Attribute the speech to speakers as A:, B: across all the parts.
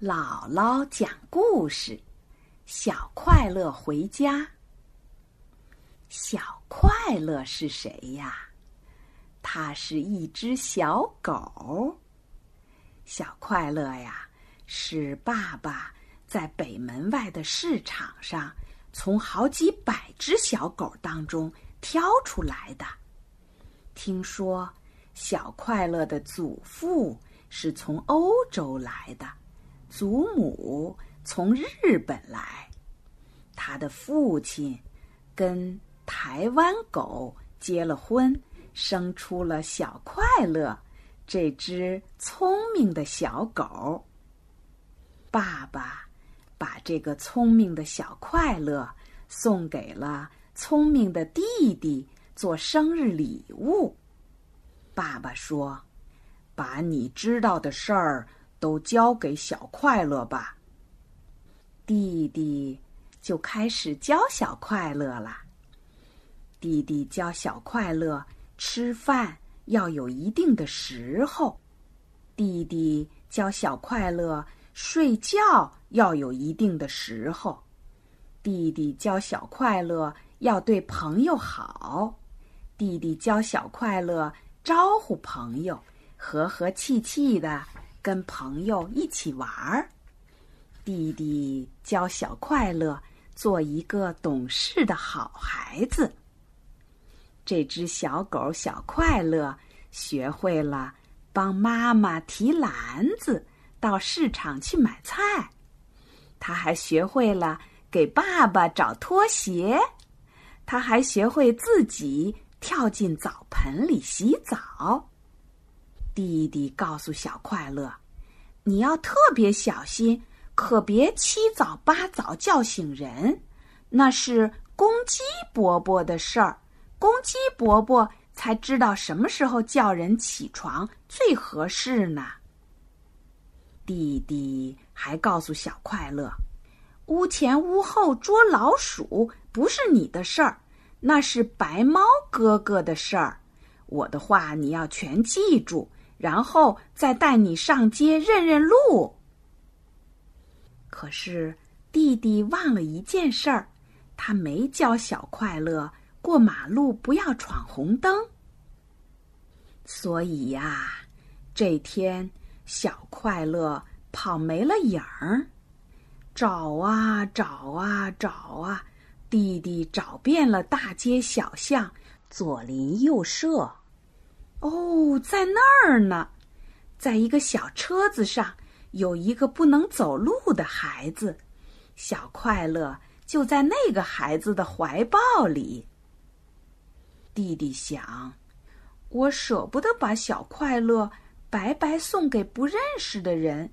A: 姥姥讲故事：小快乐回家。小快乐是谁呀？它是一只小狗。小快乐呀，是爸爸在北门外的市场上从好几百只小狗当中挑出来的。听说小快乐的祖父是从欧洲来的。祖母从日本来，他的父亲跟台湾狗结了婚，生出了小快乐这只聪明的小狗。爸爸把这个聪明的小快乐送给了聪明的弟弟做生日礼物。爸爸说：“把你知道的事儿。”都交给小快乐吧。弟弟就开始教小快乐了。弟弟教小快乐吃饭要有一定的时候，弟弟教小快乐睡觉要有一定的时候，弟弟教小快乐要对朋友好，弟弟教小快乐招呼朋友，和和气气的。跟朋友一起玩儿，弟弟教小快乐做一个懂事的好孩子。这只小狗小快乐学会了帮妈妈提篮子到市场去买菜，他还学会了给爸爸找拖鞋，他还学会自己跳进澡盆里洗澡。弟弟告诉小快乐：“你要特别小心，可别七早八早叫醒人，那是公鸡伯伯的事儿。公鸡伯伯才知道什么时候叫人起床最合适呢。”弟弟还告诉小快乐：“屋前屋后捉老鼠不是你的事儿，那是白猫哥哥的事儿。我的话你要全记住。”然后再带你上街认认路。可是弟弟忘了一件事儿，他没教小快乐过马路不要闯红灯。所以呀，这天小快乐跑没了影儿，找啊找啊找啊，弟弟找遍了大街小巷，左邻右舍。哦，在那儿呢，在一个小车子上，有一个不能走路的孩子，小快乐就在那个孩子的怀抱里。弟弟想，我舍不得把小快乐白白送给不认识的人，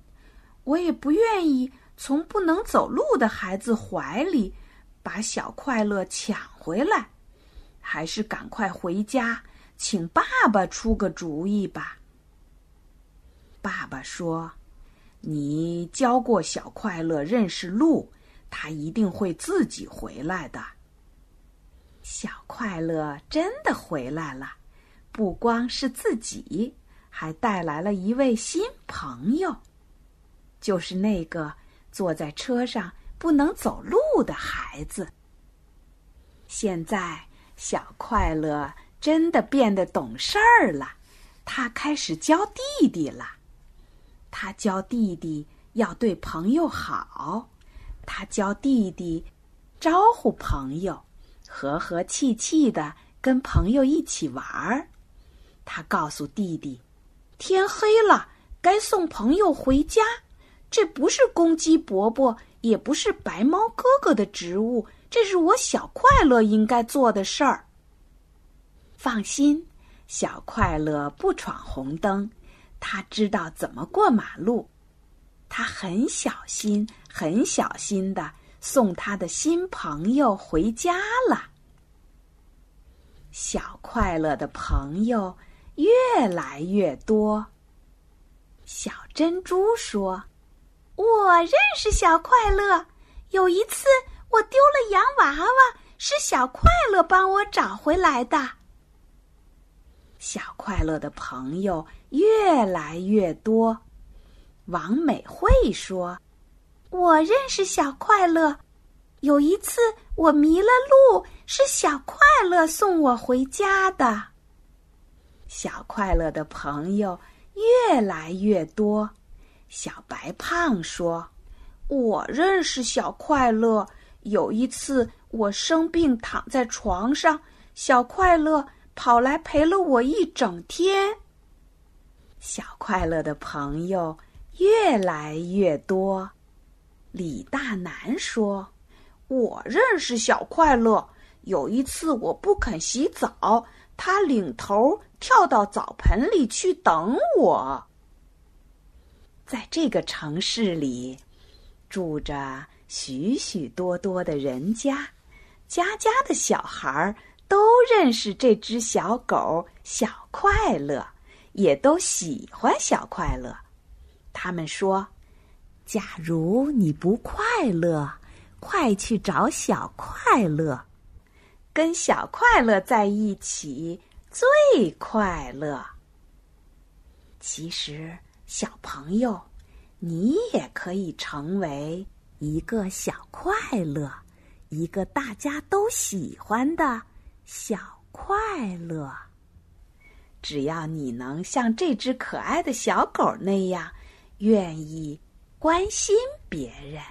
A: 我也不愿意从不能走路的孩子怀里把小快乐抢回来，还是赶快回家。请爸爸出个主意吧。爸爸说：“你教过小快乐认识路，他一定会自己回来的。”小快乐真的回来了，不光是自己，还带来了一位新朋友，就是那个坐在车上不能走路的孩子。现在，小快乐。真的变得懂事儿了，他开始教弟弟了。他教弟弟要对朋友好，他教弟弟招呼朋友，和和气气的跟朋友一起玩儿。他告诉弟弟，天黑了，该送朋友回家。这不是公鸡伯伯，也不是白猫哥哥的职务，这是我小快乐应该做的事儿。放心，小快乐不闯红灯，他知道怎么过马路。他很小心、很小心的送他的新朋友回家了。小快乐的朋友越来越多。小珍珠说：“我认识小快乐。有一次我丢了洋娃娃，是小快乐帮我找回来的。”小快乐的朋友越来越多，王美惠说：“我认识小快乐。有一次我迷了路，是小快乐送我回家的。”小快乐的朋友越来越多。小白胖说：“我认识小快乐。有一次我生病躺在床上，小快乐跑来陪了我一整天。”小快乐的朋友越来越多。李大南说：“我认识小快乐。有一次我不肯洗澡，他领头跳到澡盆里去等我。”在这个城市里，住着许许多多的人家，家家的小孩儿都认识这只小狗小快乐。也都喜欢小快乐，他们说：“假如你不快乐，快去找小快乐，跟小快乐在一起最快乐。”其实，小朋友，你也可以成为一个小快乐，一个大家都喜欢的小快乐。只要你能像这只可爱的小狗那样，愿意关心别人。